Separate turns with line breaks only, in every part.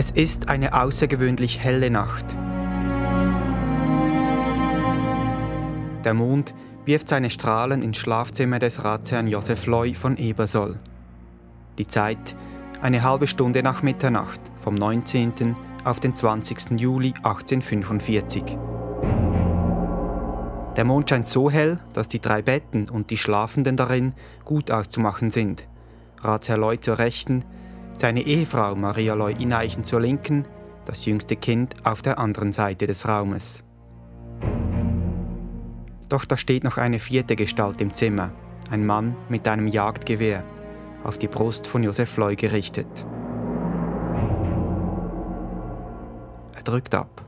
Es ist eine außergewöhnlich helle Nacht. Der Mond wirft seine Strahlen ins Schlafzimmer des Ratsherrn Josef Loy von Ebersoll. Die Zeit eine halbe Stunde nach Mitternacht vom 19. auf den 20. Juli 1845. Der Mond scheint so hell, dass die drei Betten und die Schlafenden darin gut auszumachen sind. Ratsherr Loy zur Rechten, seine Ehefrau Maria Loy Ineichen zur Linken, das jüngste Kind auf der anderen Seite des Raumes. Doch da steht noch eine vierte Gestalt im Zimmer, ein Mann mit einem Jagdgewehr, auf die Brust von Josef Loy gerichtet. Er drückt ab.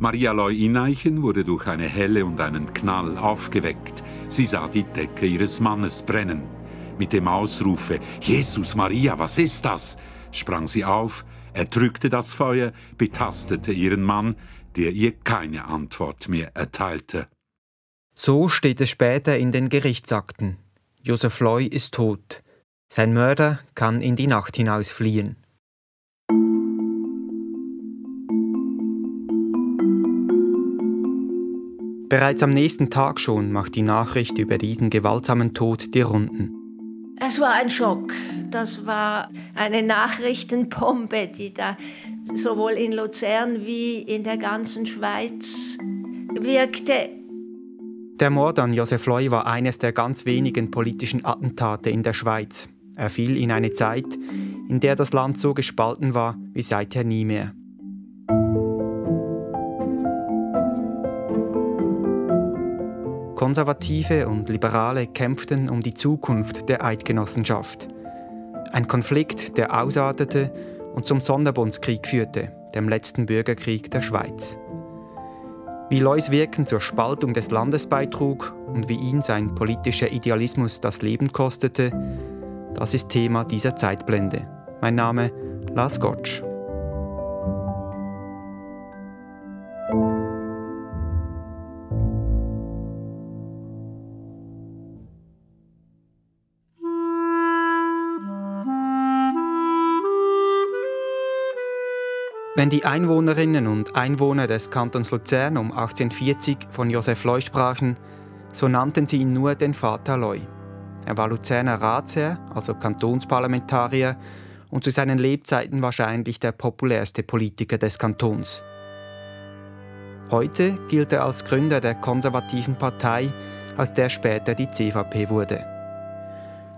Maria Loy Ineichen wurde durch eine Helle und einen Knall aufgeweckt. Sie sah die Decke ihres Mannes brennen. Mit dem Ausrufe Jesus Maria, was ist das? sprang sie auf, erdrückte das Feuer, betastete ihren Mann, der ihr keine Antwort mehr erteilte.
So steht es später in den Gerichtsakten. Josef Loy ist tot. Sein Mörder kann in die Nacht hinaus fliehen. Bereits am nächsten Tag schon macht die Nachricht über diesen gewaltsamen Tod die Runden.
Es war ein Schock. Das war eine Nachrichtenbombe, die da sowohl in Luzern wie in der ganzen Schweiz wirkte.
Der Mord an Josef Loy war eines der ganz wenigen politischen Attentate in der Schweiz. Er fiel in eine Zeit, in der das Land so gespalten war wie seither nie mehr. Konservative und Liberale kämpften um die Zukunft der Eidgenossenschaft. Ein Konflikt, der ausartete und zum Sonderbundskrieg führte, dem letzten Bürgerkrieg der Schweiz. Wie Lois Wirken zur Spaltung des Landes beitrug und wie ihn sein politischer Idealismus das Leben kostete, das ist Thema dieser Zeitblende. Mein Name Lars Gottsch. Wenn die Einwohnerinnen und Einwohner des Kantons Luzern um 1840 von Josef Loy sprachen, so nannten sie ihn nur den Vater Loy. Er war Luzerner Ratsherr, also Kantonsparlamentarier, und zu seinen Lebzeiten wahrscheinlich der populärste Politiker des Kantons. Heute gilt er als Gründer der konservativen Partei, aus der später die CVP wurde.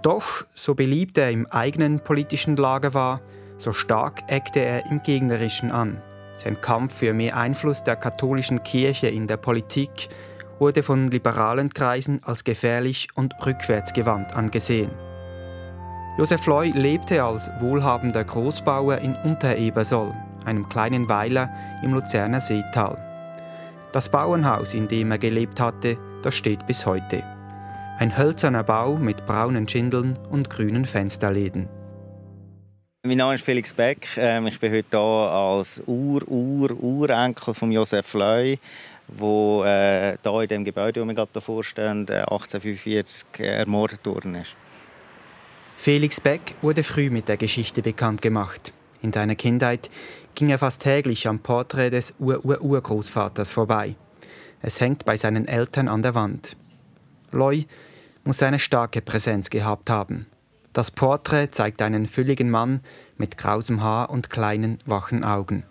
Doch, so beliebt er im eigenen politischen Lager war, so stark eckte er im Gegnerischen an. Sein Kampf für mehr Einfluss der katholischen Kirche in der Politik wurde von liberalen Kreisen als gefährlich und rückwärtsgewandt angesehen. Josef Loy lebte als wohlhabender Großbauer in Unterebersoll, einem kleinen Weiler im Luzerner Seetal. Das Bauernhaus, in dem er gelebt hatte, das steht bis heute. Ein hölzerner Bau mit braunen Schindeln und grünen Fensterläden.
Mein Name ist Felix Beck. Ähm, ich bin heute hier als Ur-Ur-Urenkel von Josef Leu, äh, hier in dem Gebäude, wo wir gerade davor stehen, 1845 äh, ermordet worden ist.
Felix Beck wurde früh mit der Geschichte bekannt gemacht. In seiner Kindheit ging er fast täglich am Porträt des Ur-Ur-Urgroßvaters vorbei. Es hängt bei seinen Eltern an der Wand. Loy muss eine starke Präsenz gehabt haben. Das Porträt zeigt einen fülligen Mann mit krausem Haar und kleinen, wachen Augen.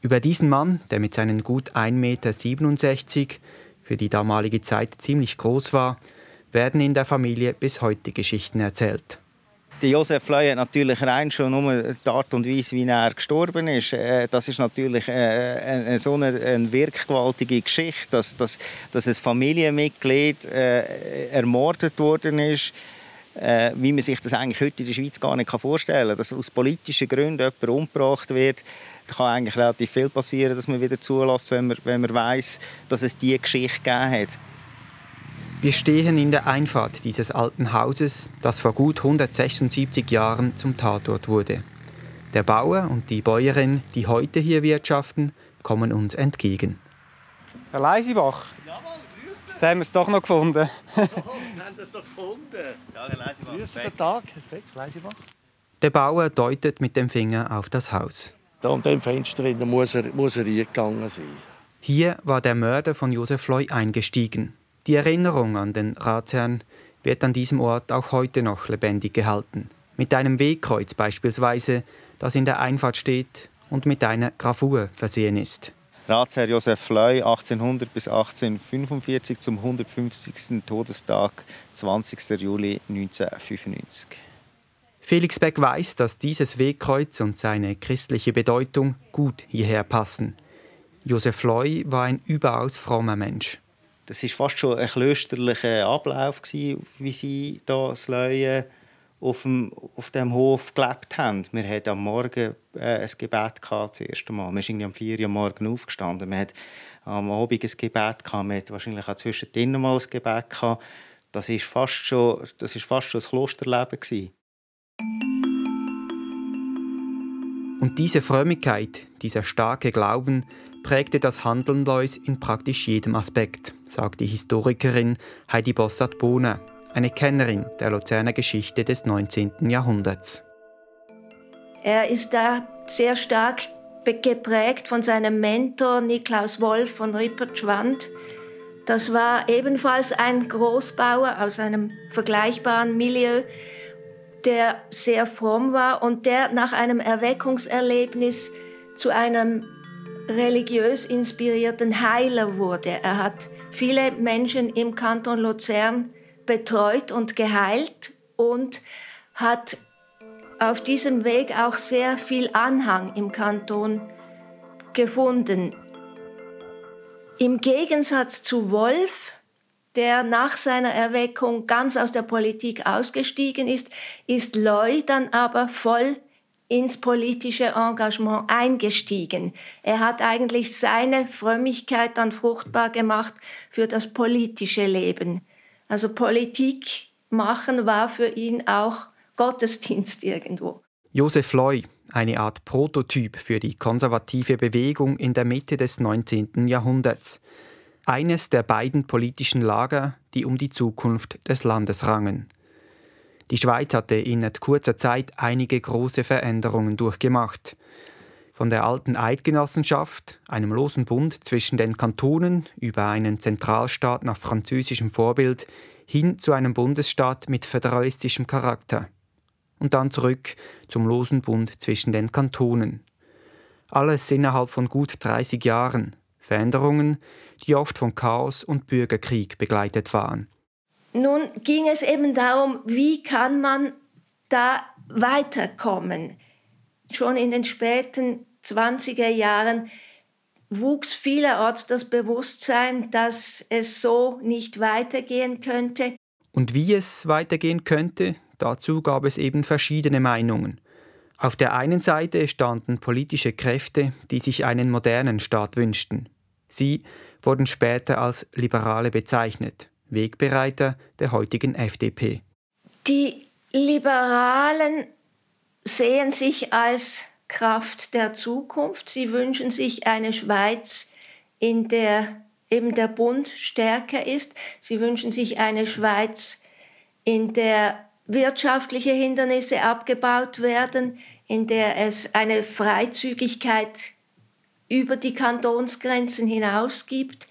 Über diesen Mann, der mit seinen gut 1,67 Meter für die damalige Zeit ziemlich groß war, werden in der Familie bis heute Geschichten erzählt.
Der Josef Leu hat natürlich rein schon nur die Art und Weise, wie er gestorben ist. Äh, das ist natürlich eine, so eine, eine wirkgewaltige Geschichte, dass, dass, dass ein Familienmitglied äh, ermordet worden ist äh, wie man sich das eigentlich heute in der Schweiz gar nicht vorstellen kann. Dass aus politischen Gründen jemand umgebracht wird, da kann eigentlich relativ viel passieren, dass man wieder zulässt, wenn man, wenn man weiß, dass es diese Geschichte gegeben hat.
Wir stehen in der Einfahrt dieses alten Hauses, das vor gut 176 Jahren zum Tatort wurde. Der Bauer und die Bäuerin, die heute hier wirtschaften, kommen uns entgegen.
Herr Leisibach, Jetzt haben wir es doch noch gefunden.
Wir haben es doch gefunden.
Guten Tag, Leisibach.
Der Bauer deutet mit dem Finger auf das Haus.
Da an dem Fenster muss er, muss er eingegangen sein.
Hier war der Mörder von Josef Loy eingestiegen. Die Erinnerung an den Ratsherrn wird an diesem Ort auch heute noch lebendig gehalten. Mit einem Wegkreuz beispielsweise, das in der Einfahrt steht und mit einer Gravur versehen ist.
Ratsherr Josef Leu 1800 bis 1845 zum 150. Todestag 20. Juli 1995.
Felix Beck weiß, dass dieses Wegkreuz und seine christliche Bedeutung gut hierher passen. Josef Leu war ein überaus frommer Mensch.
Das war fast schon ein klösterlicher Ablauf, wie sie da das Leuen auf dem, auf dem Hof gelebt haben. Wir hatten am Morgen äh, ein Gebet gehabt, das erste Mal. Wir sind am 4 Uhr morgen aufgestanden. Wir hatten am Abend ein Gebet gehabt. Wir hatten wahrscheinlich auch zwischendrin mal ein Gebet gehabt. Das war fast schon, das fast schon ein Klosterleben gewesen.
Und diese Frömmigkeit, dieser starke Glauben prägte das Handeln Lois in praktisch jedem Aspekt, sagt die Historikerin Heidi Bossart-Bohner, eine Kennerin der Luzerner Geschichte des 19. Jahrhunderts.
Er ist da sehr stark geprägt von seinem Mentor Niklaus Wolf von Rippertschwand. Das war ebenfalls ein Großbauer aus einem vergleichbaren Milieu, der sehr fromm war und der nach einem Erweckungserlebnis zu einem religiös inspirierten Heiler wurde. Er hat viele Menschen im Kanton Luzern betreut und geheilt und hat auf diesem Weg auch sehr viel Anhang im Kanton gefunden. Im Gegensatz zu Wolf, der nach seiner Erweckung ganz aus der Politik ausgestiegen ist, ist Loy dann aber voll ins politische Engagement eingestiegen. Er hat eigentlich seine Frömmigkeit dann fruchtbar gemacht für das politische Leben. Also Politik machen war für ihn auch Gottesdienst irgendwo.
Josef Loy, eine Art Prototyp für die konservative Bewegung in der Mitte des 19. Jahrhunderts. Eines der beiden politischen Lager, die um die Zukunft des Landes rangen. Die Schweiz hatte in kurzer Zeit einige große Veränderungen durchgemacht. Von der alten Eidgenossenschaft, einem losen Bund zwischen den Kantonen über einen Zentralstaat nach französischem Vorbild, hin zu einem Bundesstaat mit föderalistischem Charakter. Und dann zurück zum losen Bund zwischen den Kantonen. Alles innerhalb von gut 30 Jahren. Veränderungen, die oft von Chaos und Bürgerkrieg begleitet waren.
Nun ging es eben darum, wie kann man da weiterkommen. Schon in den späten 20er Jahren wuchs vielerorts das Bewusstsein, dass es so nicht weitergehen könnte.
Und wie es weitergehen könnte, dazu gab es eben verschiedene Meinungen. Auf der einen Seite standen politische Kräfte, die sich einen modernen Staat wünschten. Sie wurden später als Liberale bezeichnet. Wegbereiter der heutigen FDP.
Die Liberalen sehen sich als Kraft der Zukunft. Sie wünschen sich eine Schweiz, in der eben der Bund stärker ist. Sie wünschen sich eine Schweiz, in der wirtschaftliche Hindernisse abgebaut werden, in der es eine Freizügigkeit über die Kantonsgrenzen hinaus gibt,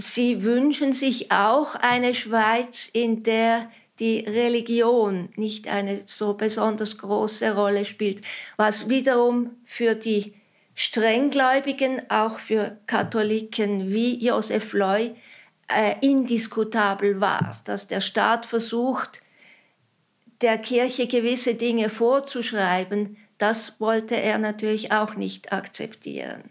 Sie wünschen sich auch eine Schweiz, in der die Religion nicht eine so besonders große Rolle spielt, was wiederum für die Strenggläubigen, auch für Katholiken wie Josef Loy, äh, indiskutabel war, dass der Staat versucht, der Kirche gewisse Dinge vorzuschreiben, das wollte er natürlich auch nicht akzeptieren.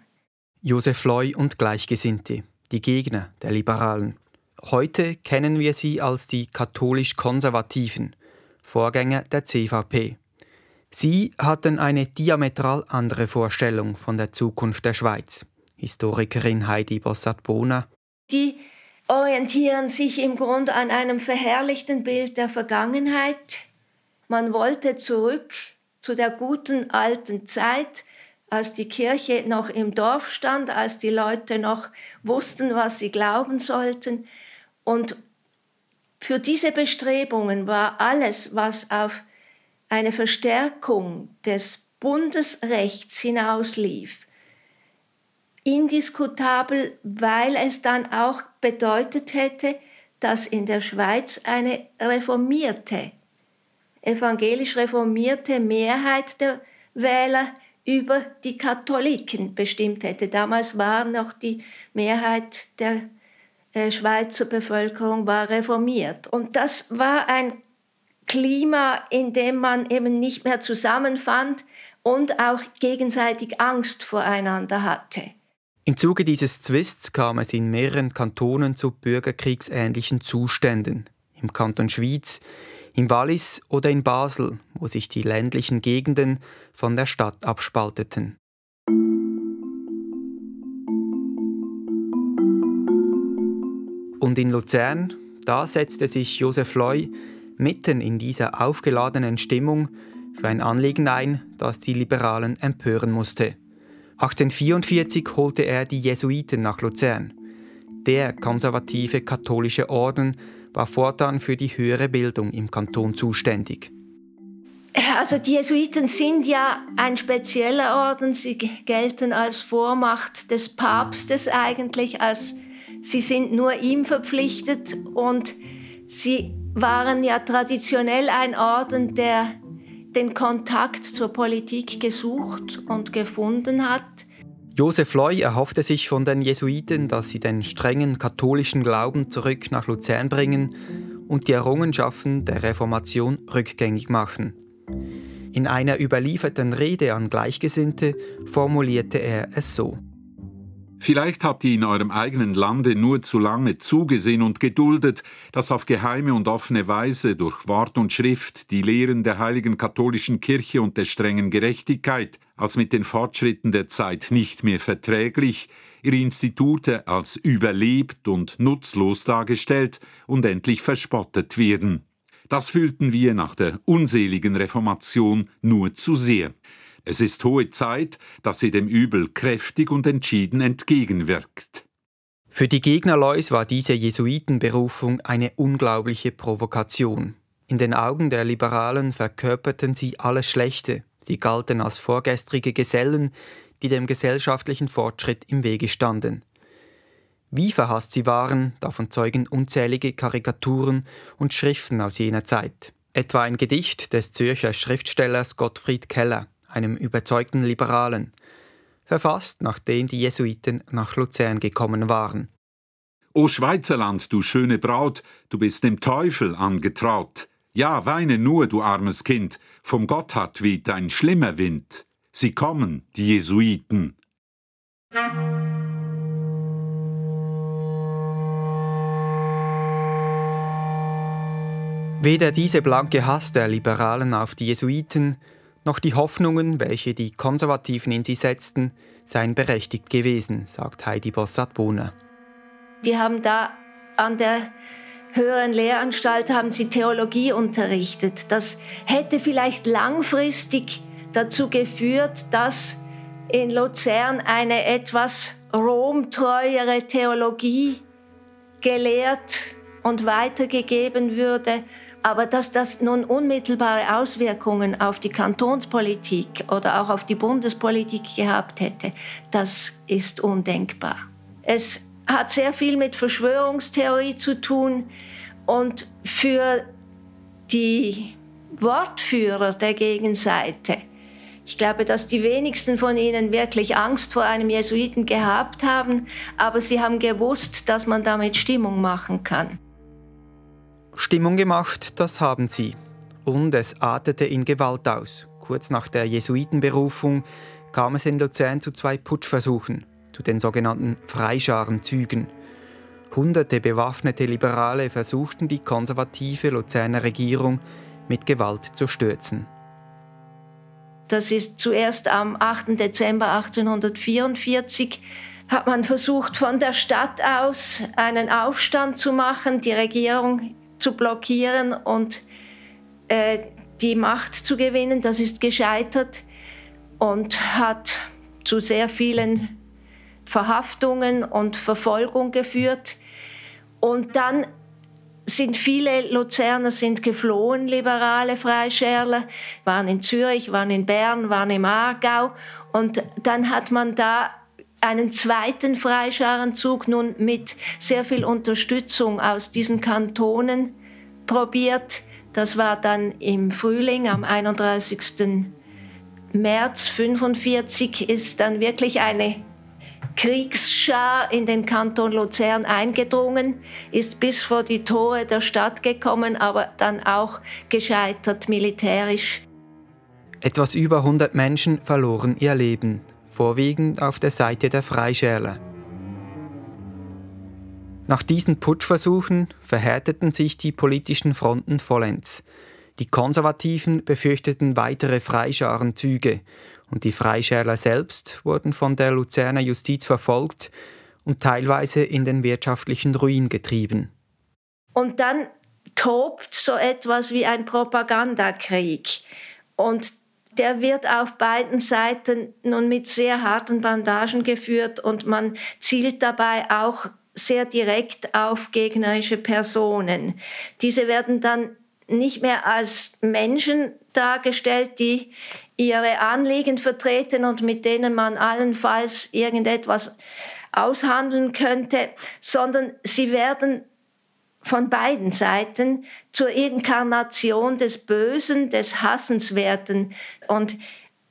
Josef Loy und Gleichgesinnte die Gegner der Liberalen. Heute kennen wir sie als die katholisch-konservativen, Vorgänger der CVP. Sie hatten eine diametral andere Vorstellung von der Zukunft der Schweiz. Historikerin Heidi Bossat-Bohner.
Die orientieren sich im Grunde an einem verherrlichten Bild der Vergangenheit. Man wollte zurück zu der guten alten Zeit, als die Kirche noch im Dorf stand, als die Leute noch wussten, was sie glauben sollten. Und für diese Bestrebungen war alles, was auf eine Verstärkung des Bundesrechts hinauslief, indiskutabel, weil es dann auch bedeutet hätte, dass in der Schweiz eine reformierte, evangelisch reformierte Mehrheit der Wähler über die Katholiken bestimmt hätte. Damals war noch die Mehrheit der äh, Schweizer Bevölkerung war reformiert. Und das war ein Klima, in dem man eben nicht mehr zusammenfand und auch gegenseitig Angst voreinander hatte.
Im Zuge dieses Zwists kam es in mehreren Kantonen zu bürgerkriegsähnlichen Zuständen. Im Kanton Schwyz, im Wallis oder in Basel, wo sich die ländlichen Gegenden von der Stadt abspalteten. Und in Luzern, da setzte sich Josef Loy mitten in dieser aufgeladenen Stimmung für ein Anliegen ein, das die Liberalen empören musste. 1844 holte er die Jesuiten nach Luzern. Der konservative katholische Orden war fortan für die höhere Bildung im Kanton zuständig.
Also die Jesuiten sind ja ein spezieller Orden. Sie gelten als Vormacht des Papstes eigentlich, als sie sind nur ihm verpflichtet und sie waren ja traditionell ein Orden, der den Kontakt zur Politik gesucht und gefunden hat.
Josef Loy erhoffte sich von den Jesuiten, dass sie den strengen katholischen Glauben zurück nach Luzern bringen und die Errungenschaften der Reformation rückgängig machen. In einer überlieferten Rede an Gleichgesinnte formulierte er es so.
Vielleicht habt ihr in eurem eigenen Lande nur zu lange zugesehen und geduldet, dass auf geheime und offene Weise durch Wort und Schrift die Lehren der heiligen katholischen Kirche und der strengen Gerechtigkeit als mit den Fortschritten der Zeit nicht mehr verträglich, ihre Institute als überlebt und nutzlos dargestellt und endlich verspottet werden. Das fühlten wir nach der unseligen Reformation nur zu sehr. Es ist hohe Zeit, dass sie dem Übel kräftig und entschieden entgegenwirkt.
Für die Gegner Lois war diese Jesuitenberufung eine unglaubliche Provokation. In den Augen der Liberalen verkörperten sie alles Schlechte. Sie galten als vorgestrige Gesellen, die dem gesellschaftlichen Fortschritt im Wege standen. Wie verhasst sie waren, davon zeugen unzählige Karikaturen und Schriften aus jener Zeit. Etwa ein Gedicht des Zürcher Schriftstellers Gottfried Keller einem überzeugten Liberalen, verfasst nachdem die Jesuiten nach Luzern gekommen waren.
O Schweizerland, du schöne Braut, du bist dem Teufel angetraut. Ja, weine nur, du armes Kind, vom Gotthard weht ein schlimmer Wind. Sie kommen, die Jesuiten.
Weder diese blanke Hass der Liberalen auf die Jesuiten noch die Hoffnungen, welche die Konservativen in sie setzten, seien berechtigt gewesen, sagt Heidi Bossat-Bohner.
Die haben da an der höheren Lehranstalt haben sie Theologie unterrichtet. Das hätte vielleicht langfristig dazu geführt, dass in Luzern eine etwas romtreuere Theologie gelehrt und weitergegeben würde aber dass das nun unmittelbare Auswirkungen auf die Kantonspolitik oder auch auf die Bundespolitik gehabt hätte, das ist undenkbar. Es hat sehr viel mit Verschwörungstheorie zu tun und für die Wortführer der Gegenseite, ich glaube, dass die wenigsten von ihnen wirklich Angst vor einem Jesuiten gehabt haben, aber sie haben gewusst, dass man damit Stimmung machen kann.
Stimmung gemacht, das haben sie. Und es artete in Gewalt aus. Kurz nach der Jesuitenberufung kam es in Luzern zu zwei Putschversuchen, zu den sogenannten Freischarenzügen. Hunderte bewaffnete Liberale versuchten die konservative Luzerner Regierung mit Gewalt zu stürzen.
Das ist zuerst am 8. Dezember 1844 hat man versucht, von der Stadt aus einen Aufstand zu machen. Die Regierung zu blockieren und äh, die Macht zu gewinnen. Das ist gescheitert und hat zu sehr vielen Verhaftungen und Verfolgung geführt. Und dann sind viele Luzerner sind geflohen, liberale Freischärler, waren in Zürich, waren in Bern, waren im Aargau. Und dann hat man da einen zweiten Freischarenzug nun mit sehr viel Unterstützung aus diesen Kantonen probiert. Das war dann im Frühling am 31. März 1945 ist dann wirklich eine Kriegsschar in den Kanton Luzern eingedrungen, ist bis vor die Tore der Stadt gekommen, aber dann auch gescheitert militärisch.
Etwas über 100 Menschen verloren ihr Leben, vorwiegend auf der Seite der Freischärler. Nach diesen Putschversuchen verhärteten sich die politischen Fronten vollends. Die Konservativen befürchteten weitere Freischarenzüge und die Freischärler selbst wurden von der Luzerner Justiz verfolgt und teilweise in den wirtschaftlichen Ruin getrieben.
Und dann tobt so etwas wie ein Propagandakrieg. Und der wird auf beiden Seiten nun mit sehr harten Bandagen geführt und man zielt dabei auch sehr direkt auf gegnerische Personen. Diese werden dann nicht mehr als Menschen dargestellt, die ihre Anliegen vertreten und mit denen man allenfalls irgendetwas aushandeln könnte, sondern sie werden von beiden Seiten zur Inkarnation des Bösen, des Hassenswerten. Und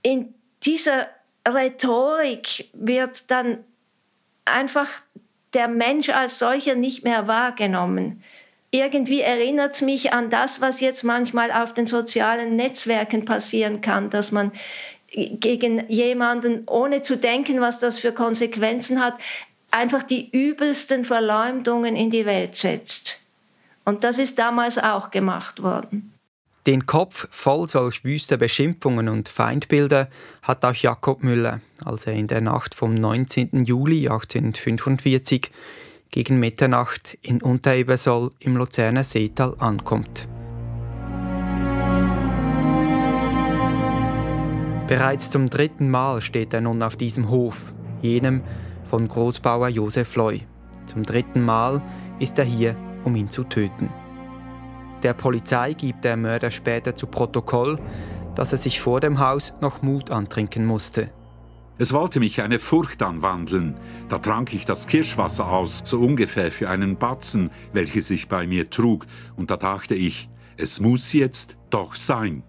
in dieser Rhetorik wird dann einfach der Mensch als solcher nicht mehr wahrgenommen irgendwie erinnert es mich an das, was jetzt manchmal auf den sozialen Netzwerken passieren kann, dass man gegen jemanden, ohne zu denken, was das für Konsequenzen hat, einfach die übelsten Verleumdungen in die Welt setzt. Und das ist damals auch gemacht worden.
Den Kopf voll solch wüster Beschimpfungen und Feindbilder hat auch Jakob Müller, als er in der Nacht vom 19. Juli 1845 gegen Mitternacht in Unterebersoll im Luzerner Seetal ankommt. Bereits zum dritten Mal steht er nun auf diesem Hof, jenem von Großbauer Josef Loy. Zum dritten Mal ist er hier, um ihn zu töten. Der Polizei gibt der Mörder später zu Protokoll, dass er sich vor dem Haus noch Mut antrinken musste.
Es wollte mich eine Furcht anwandeln. Da trank ich das Kirschwasser aus, so ungefähr für einen Batzen, welches ich bei mir trug, und da dachte ich, es muss jetzt doch sein.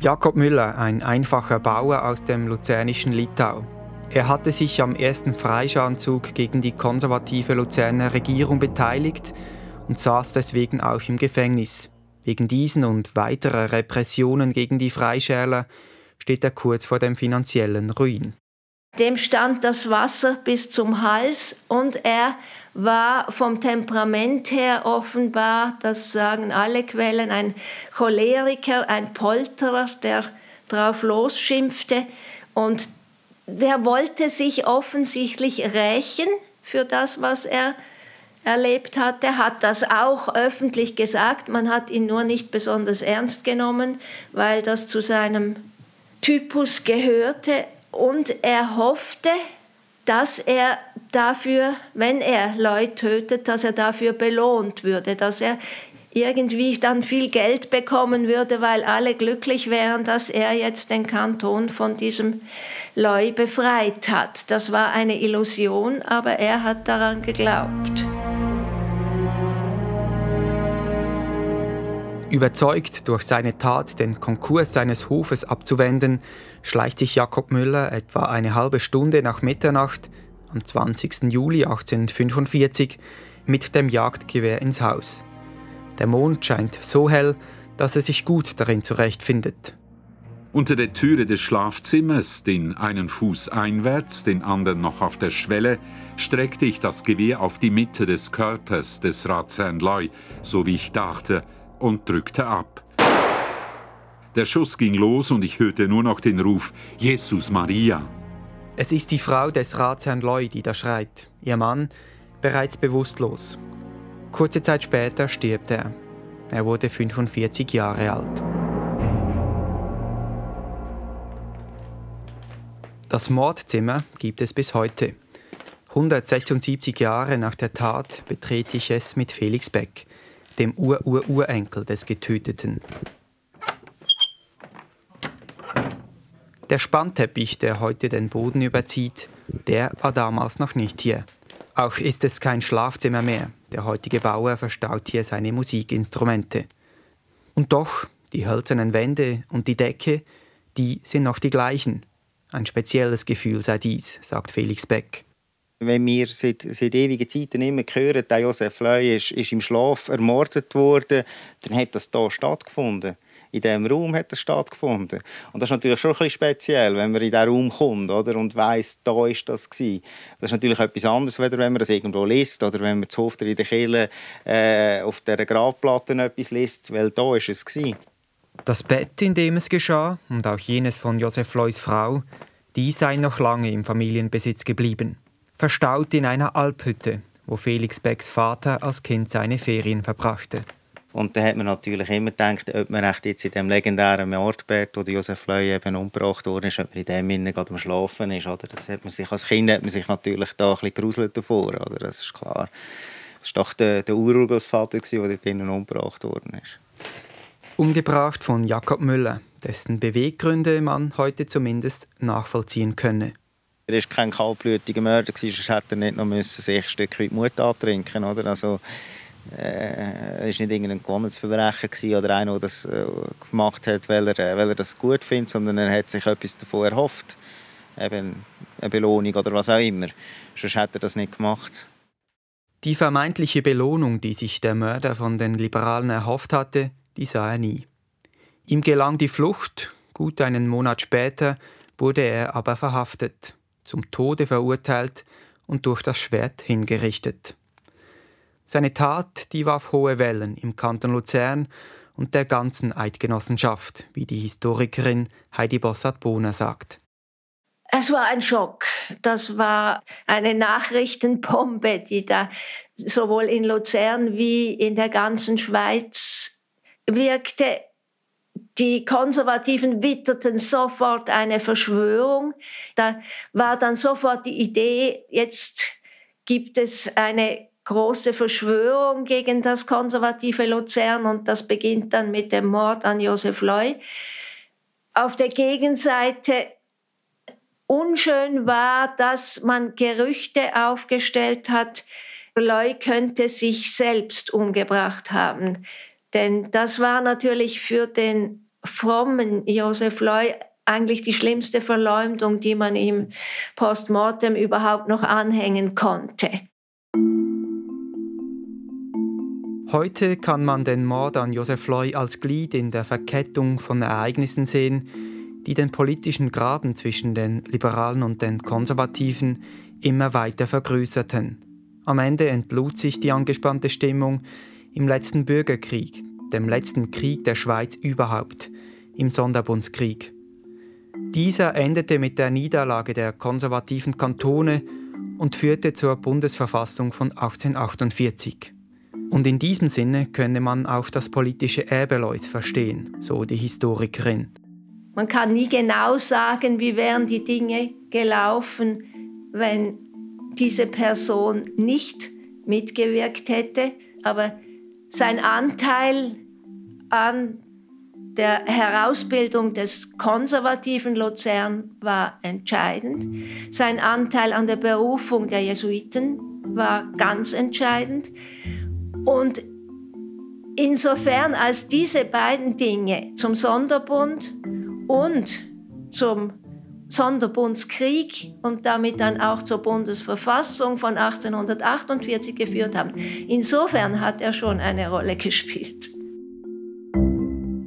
Jakob Müller, ein einfacher Bauer aus dem luzernischen Litau. Er hatte sich am ersten Freischanzug gegen die konservative Luzerner Regierung beteiligt und saß deswegen auch im Gefängnis. Wegen diesen und weiterer Repressionen gegen die Freischärler steht er kurz vor dem finanziellen Ruin.
Dem stand das Wasser bis zum Hals und er war vom Temperament her offenbar, das sagen alle Quellen, ein Choleriker, ein Polterer, der drauf losschimpfte und der wollte sich offensichtlich rächen für das, was er erlebt hat. Er hat das auch öffentlich gesagt, man hat ihn nur nicht besonders ernst genommen, weil das zu seinem Typus gehörte und er hoffte, dass er dafür, wenn er Leute tötet, dass er dafür belohnt würde, dass er irgendwie dann viel Geld bekommen würde, weil alle glücklich wären, dass er jetzt den Kanton von diesem Leu befreit hat. Das war eine Illusion, aber er hat daran geglaubt.
Überzeugt, durch seine Tat den Konkurs seines Hofes abzuwenden, schleicht sich Jakob Müller etwa eine halbe Stunde nach Mitternacht am 20. Juli 1845 mit dem Jagdgewehr ins Haus. Der Mond scheint so hell, dass er sich gut darin zurechtfindet.
Unter der Türe des Schlafzimmers, den einen Fuß einwärts, den anderen noch auf der Schwelle, streckte ich das Gewehr auf die Mitte des Körpers des Ratsherrn Loy, so wie ich dachte, und drückte ab. Der Schuss ging los und ich hörte nur noch den Ruf Jesus Maria.
Es ist die Frau des Ratsherrn Loy, die da schreit. Ihr Mann bereits bewusstlos. Kurze Zeit später stirbt er. Er wurde 45 Jahre alt. Das Mordzimmer gibt es bis heute. 176 Jahre nach der Tat betrete ich es mit Felix Beck, dem Ur-Ur-Urenkel des Getöteten. Der Spannteppich, der heute den Boden überzieht, der war damals noch nicht hier. Auch ist es kein Schlafzimmer mehr. Der heutige Bauer verstaut hier seine Musikinstrumente. Und doch, die hölzernen Wände und die Decke, die sind noch die gleichen. Ein spezielles Gefühl sei dies, sagt Felix Beck.
Wenn wir seit, seit ewigen Zeiten immer hören, der Josef Leu ist, ist im Schlaf ermordet worden, dann hat das hier stattgefunden in diesem Raum hat das stattgefunden. Und das ist natürlich schon ein bisschen speziell, wenn man in diesen Raum kommt oder, und weiss, da war das gewesen. Das ist natürlich etwas anderes, wenn man das irgendwo liest oder wenn man zu Hof in der Kirche äh, auf dieser Grabplatte etwas liest, weil da war es gewesen.
Das Bett, in dem es geschah, und auch jenes von Josef Lois Frau, die seien noch lange im Familienbesitz geblieben. Verstaut in einer Alphütte, wo Felix Becks Vater als Kind seine Ferien verbrachte.
Und da hat man natürlich immer gedacht, ob man echt jetzt in dem legendären Mordbett, wo Josef Leu eben umgebracht wurde, ob man in dem Innen gerade am Schlafen ist. Oder? Das hat man sich, als Kind hat man sich natürlich da ein bisschen davor, oder? das ist klar. Das war doch der, der Urgroßvater, der dort innen umgebracht worden ist.
Umgebracht von Jakob Müller, dessen Beweggründe man heute zumindest nachvollziehen könne.
Er war kein kaltblütiger Mörder, sonst hätte er nicht noch müssen, sich Stück weit Mut antrinken müssen. Also, äh, er war nicht irgendein gewonnenes Verbrechen oder einer, der das äh, gemacht hat, weil er, äh, weil er das gut findet, sondern er hat sich etwas davon erhofft. Eben eine Belohnung oder was auch immer. Sonst hätte er das nicht gemacht.
Die vermeintliche Belohnung, die sich der Mörder von den Liberalen erhofft hatte, die sah er nie. Ihm gelang die Flucht, gut einen Monat später wurde er aber verhaftet, zum Tode verurteilt und durch das Schwert hingerichtet. Seine Tat, die warf hohe Wellen im Kanton Luzern und der ganzen Eidgenossenschaft, wie die Historikerin Heidi Bossart-Bohner sagt.
Es war ein Schock. Das war eine Nachrichtenbombe, die da sowohl in Luzern wie in der ganzen Schweiz wirkte. Die Konservativen witterten sofort eine Verschwörung. Da war dann sofort die Idee, jetzt gibt es eine große Verschwörung gegen das konservative Luzern und das beginnt dann mit dem Mord an Josef Leu. Auf der Gegenseite unschön war, dass man Gerüchte aufgestellt hat, Leu könnte sich selbst umgebracht haben. Denn das war natürlich für den frommen Josef Leu eigentlich die schlimmste Verleumdung, die man ihm postmortem überhaupt noch anhängen konnte.
Heute kann man den Mord an Josef Loy als Glied in der Verkettung von Ereignissen sehen, die den politischen Graben zwischen den Liberalen und den Konservativen immer weiter vergrößerten. Am Ende entlud sich die angespannte Stimmung im letzten Bürgerkrieg, dem letzten Krieg der Schweiz überhaupt, im Sonderbundskrieg. Dieser endete mit der Niederlage der konservativen Kantone und führte zur Bundesverfassung von 1848. Und in diesem Sinne könne man auch das politische Erbe Leus verstehen, so die Historikerin.
Man kann nie genau sagen, wie wären die Dinge gelaufen, wenn diese Person nicht mitgewirkt hätte, aber sein Anteil an der Herausbildung des konservativen Luzern war entscheidend. Sein Anteil an der Berufung der Jesuiten war ganz entscheidend. Und insofern als diese beiden Dinge zum Sonderbund und zum Sonderbundskrieg und damit dann auch zur Bundesverfassung von 1848 geführt haben. Insofern hat er schon eine Rolle gespielt.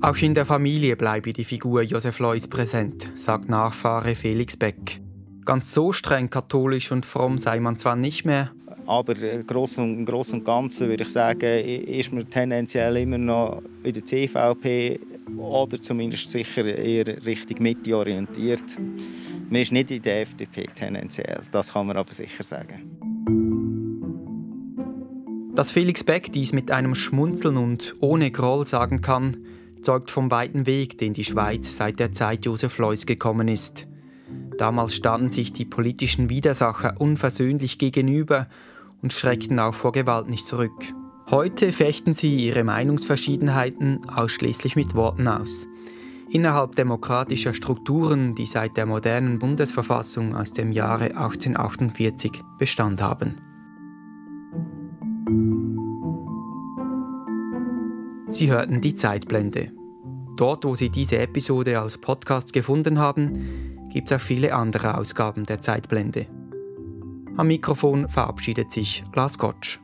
Auch in der Familie bleibe die Figur Josef Lois präsent, sagt Nachfahre Felix Beck. Ganz so streng katholisch und fromm sei man zwar nicht mehr,
aber im und, Großen und Ganzen würde ich sagen, ist man tendenziell immer noch in der CVP oder zumindest sicher eher Richtung Mitte orientiert. Man ist nicht in der FDP tendenziell, das kann man aber sicher sagen.
Dass Felix Beck dies mit einem Schmunzeln und ohne Groll sagen kann, zeugt vom weiten Weg, den die Schweiz seit der Zeit Josef Leuss gekommen ist. Damals standen sich die politischen Widersacher unversöhnlich gegenüber und schreckten auch vor Gewalt nicht zurück. Heute fechten sie ihre Meinungsverschiedenheiten ausschließlich mit Worten aus. Innerhalb demokratischer Strukturen, die seit der modernen Bundesverfassung aus dem Jahre 1848 Bestand haben. Sie hörten die Zeitblende. Dort, wo Sie diese Episode als Podcast gefunden haben, gibt es auch viele andere Ausgaben der Zeitblende. Am Mikrofon verabschiedet sich Lars Gottsch.